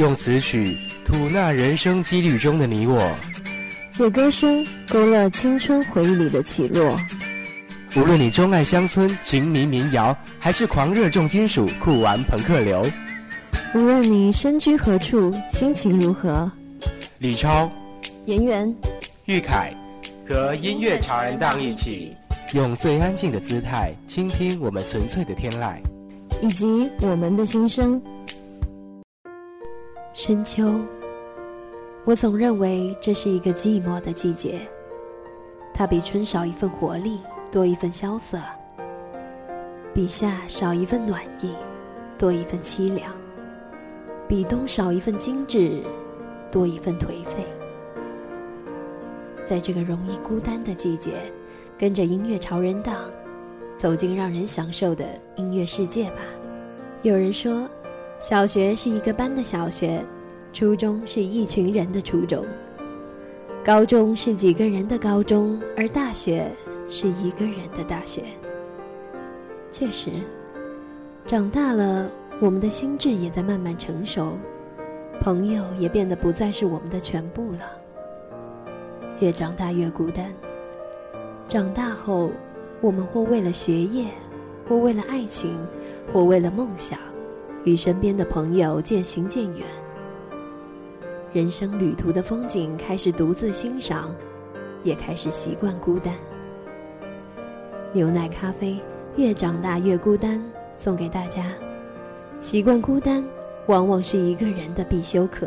用词曲吐纳人生几率中的你我，借歌声勾勒青春回忆里的起落。无论你钟爱乡村情迷民谣，还是狂热重金属酷玩朋克流，无论你身居何处，心情如何，李超、颜媛、玉凯和音乐潮人档一起，用最安静的姿态倾听我们纯粹的天籁，以及我们的心声。深秋，我总认为这是一个寂寞的季节。它比春少一份活力，多一份萧瑟；比夏少一份暖意，多一份凄凉；比冬少一份精致，多一份颓废。在这个容易孤单的季节，跟着音乐潮人党，走进让人享受的音乐世界吧。有人说。小学是一个班的小学，初中是一群人的初中，高中是几个人的高中，而大学是一个人的大学。确实，长大了，我们的心智也在慢慢成熟，朋友也变得不再是我们的全部了。越长大越孤单，长大后，我们或为了学业，或为了爱情，或为了梦想。与身边的朋友渐行渐远，人生旅途的风景开始独自欣赏，也开始习惯孤单。牛奶咖啡，越长大越孤单，送给大家。习惯孤单，往往是一个人的必修课。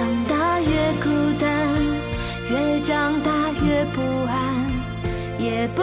长大越孤单越长大越不安也不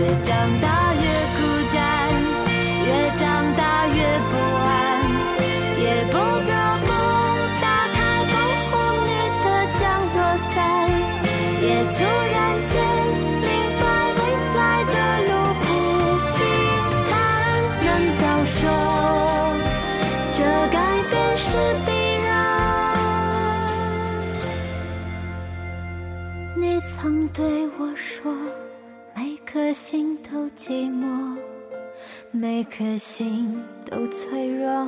越长大。心都寂寞，每颗心都脆弱，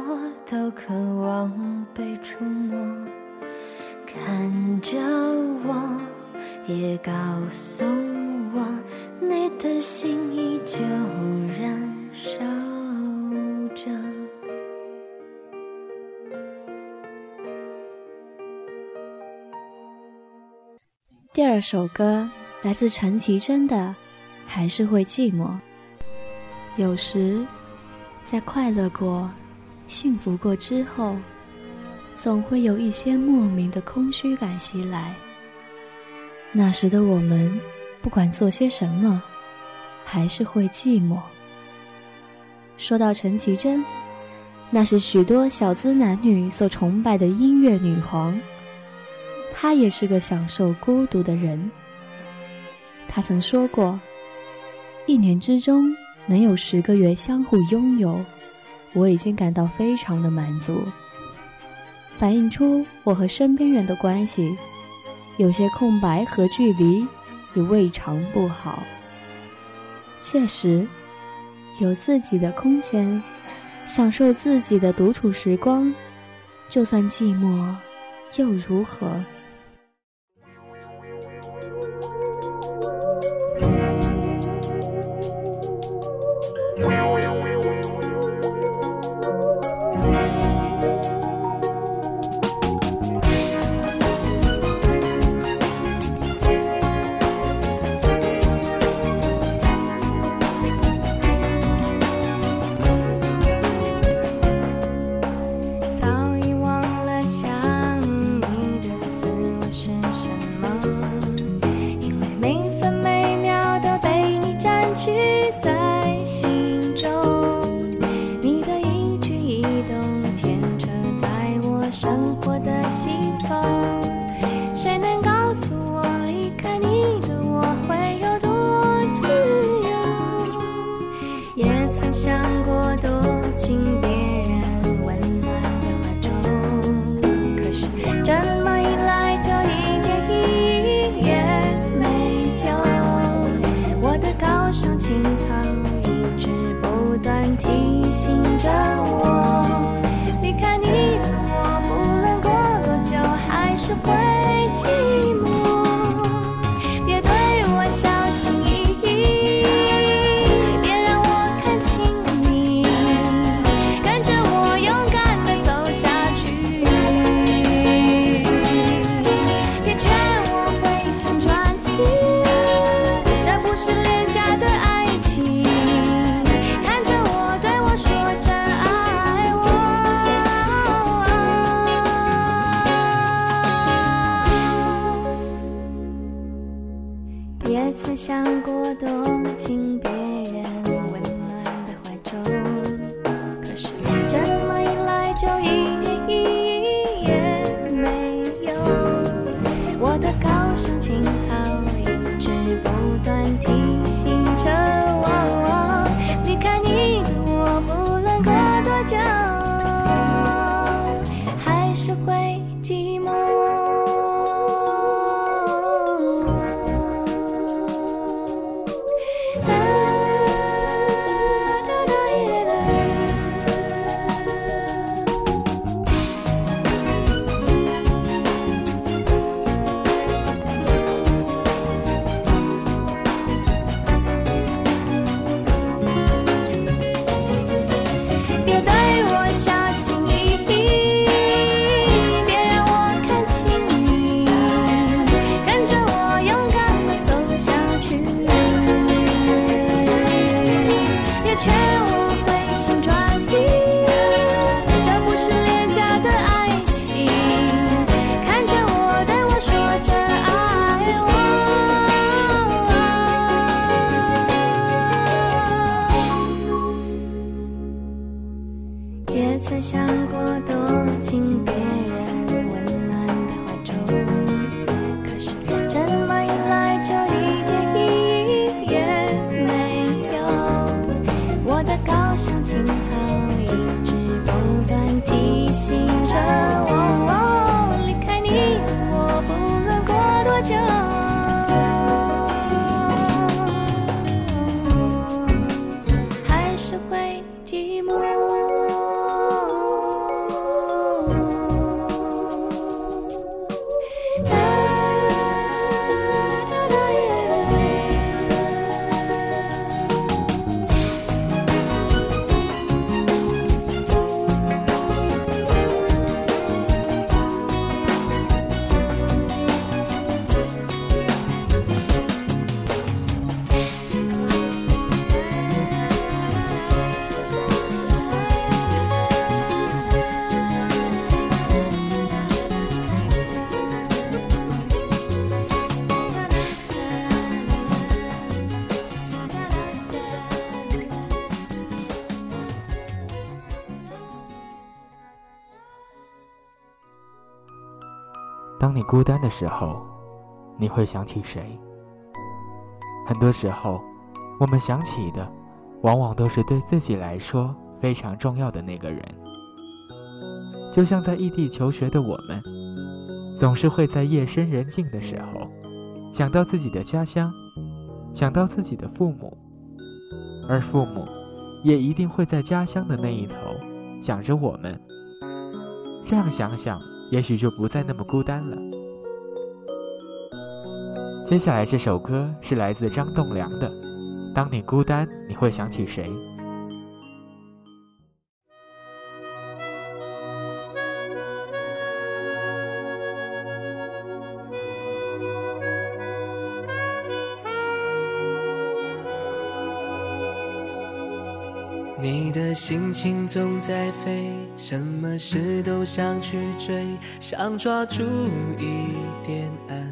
都渴望被触摸。看着我，也告诉我，你的心依旧燃烧着。第二首歌。来自陈绮贞的《还是会寂寞》。有时，在快乐过、幸福过之后，总会有一些莫名的空虚感袭来。那时的我们，不管做些什么，还是会寂寞。说到陈绮贞，那是许多小资男女所崇拜的音乐女皇。她也是个享受孤独的人。他曾说过：“一年之中能有十个月相互拥有，我已经感到非常的满足。反映出我和身边人的关系，有些空白和距离也未尝不好。确实，有自己的空间，享受自己的独处时光，就算寂寞，又如何？”我竟孤单的时候，你会想起谁？很多时候，我们想起的，往往都是对自己来说非常重要的那个人。就像在异地求学的我们，总是会在夜深人静的时候，想到自己的家乡，想到自己的父母，而父母也一定会在家乡的那一头想着我们。这样想想。也许就不再那么孤单了。接下来这首歌是来自张栋梁的《当你孤单，你会想起谁》。你的心情总在飞，什么事都想去追，想抓住一点安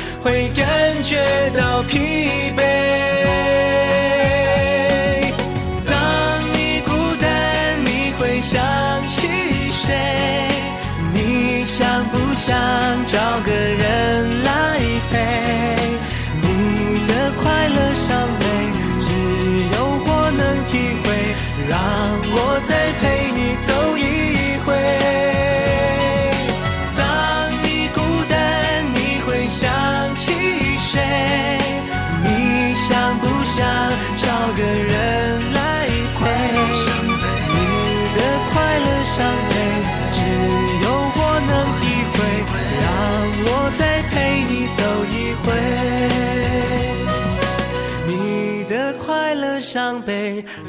会感觉到疲惫。当你孤单，你会想起谁？你想不想找个人来陪？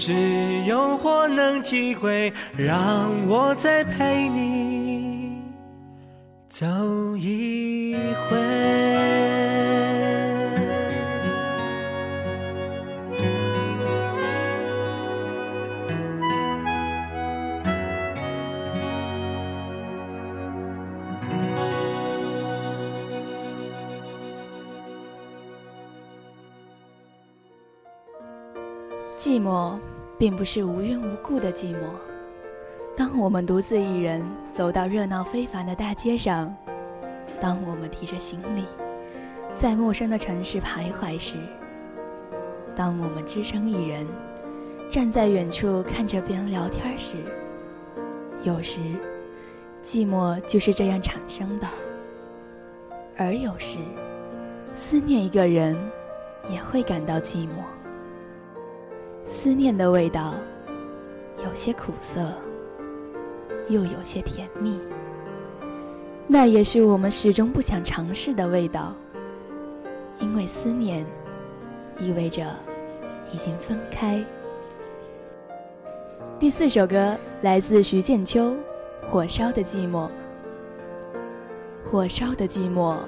只有我能体会。让我再陪你走一回。寂寞，并不是无缘无故的寂寞。当我们独自一人走到热闹非凡的大街上，当我们提着行李，在陌生的城市徘徊时，当我们只身一人站在远处看着别人聊天时，有时，寂寞就是这样产生的。而有时，思念一个人，也会感到寂寞。思念的味道，有些苦涩，又有些甜蜜。那也是我们始终不想尝试的味道，因为思念意味着已经分开。第四首歌来自徐建秋，《火烧的寂寞》。火烧的寂寞，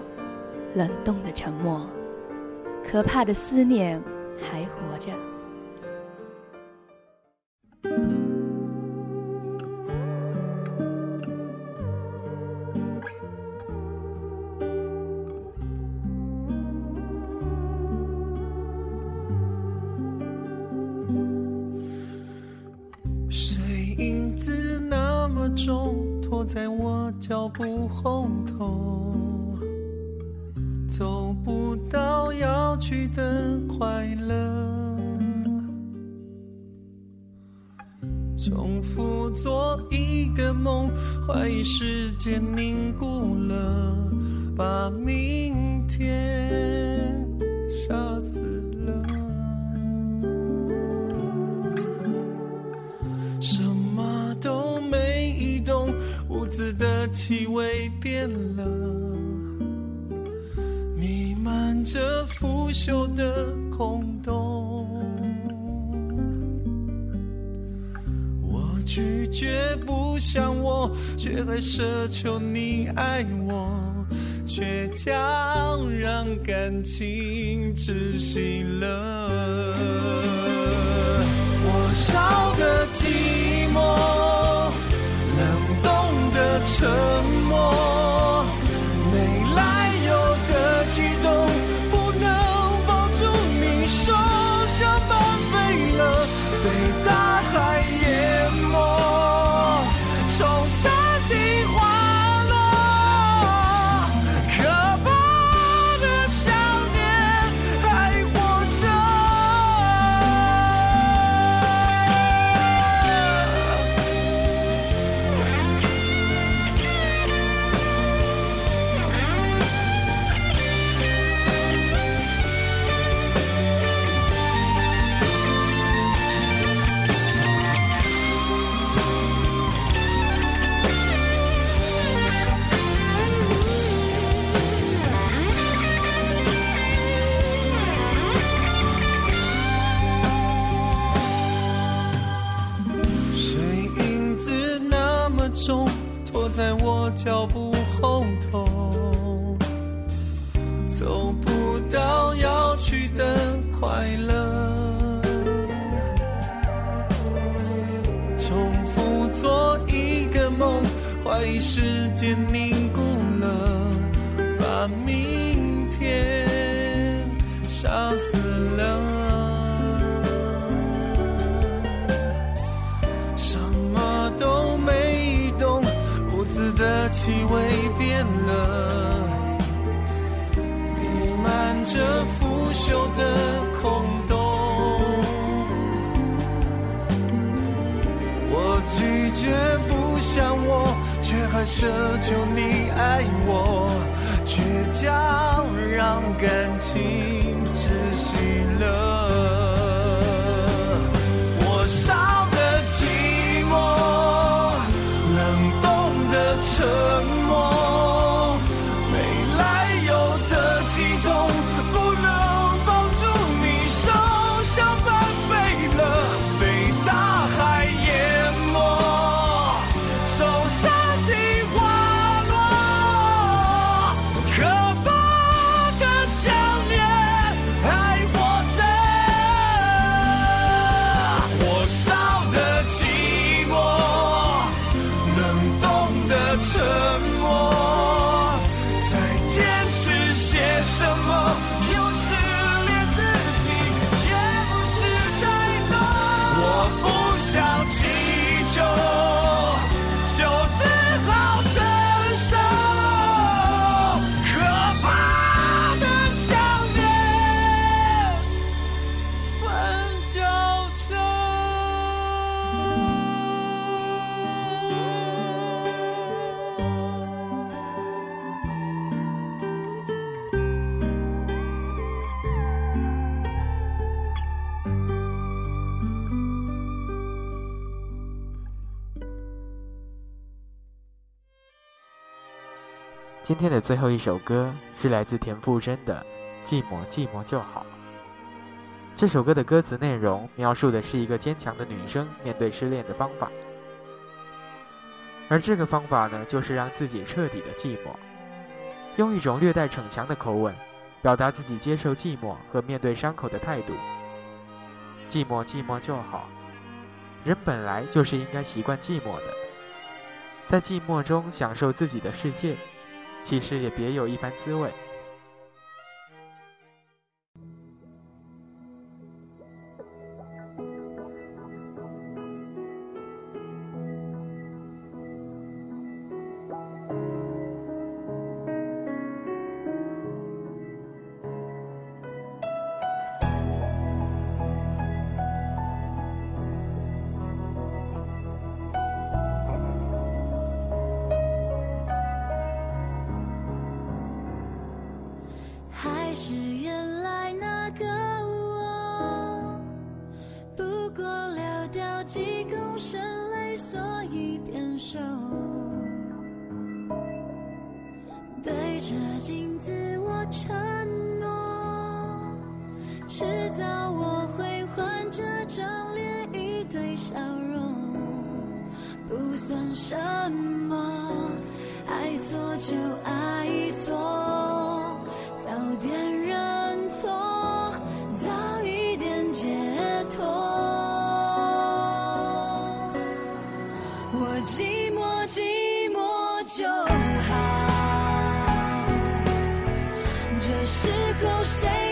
冷冻的沉默，可怕的思念还活着。重复做一个梦，怀疑时间凝固了，把明天杀死了。什么都没动，屋子的气味变了，弥漫着腐朽的空洞。拒绝不像我，却还奢求你爱我，倔强让感情窒息了。火烧的寂寞。沉默，在我脚步后头，走不到要去的快乐，重复做一个梦，怀疑时间的空洞。我拒绝不想我，却还奢求你爱我，倔强让感情窒息了。天的最后一首歌是来自田馥甄的《寂寞寂寞就好》。这首歌的歌词内容描述的是一个坚强的女生面对失恋的方法，而这个方法呢，就是让自己彻底的寂寞，用一种略带逞强的口吻，表达自己接受寂寞和面对伤口的态度。寂寞寂寞就好，人本来就是应该习惯寂寞的，在寂寞中享受自己的世界。其实也别有一番滋味。几公升泪，所以变瘦对着镜子，我承诺，迟早我会换这张脸，一堆笑容，不算什么，爱错就爱错，寂寞，寂寞就好。这时候谁？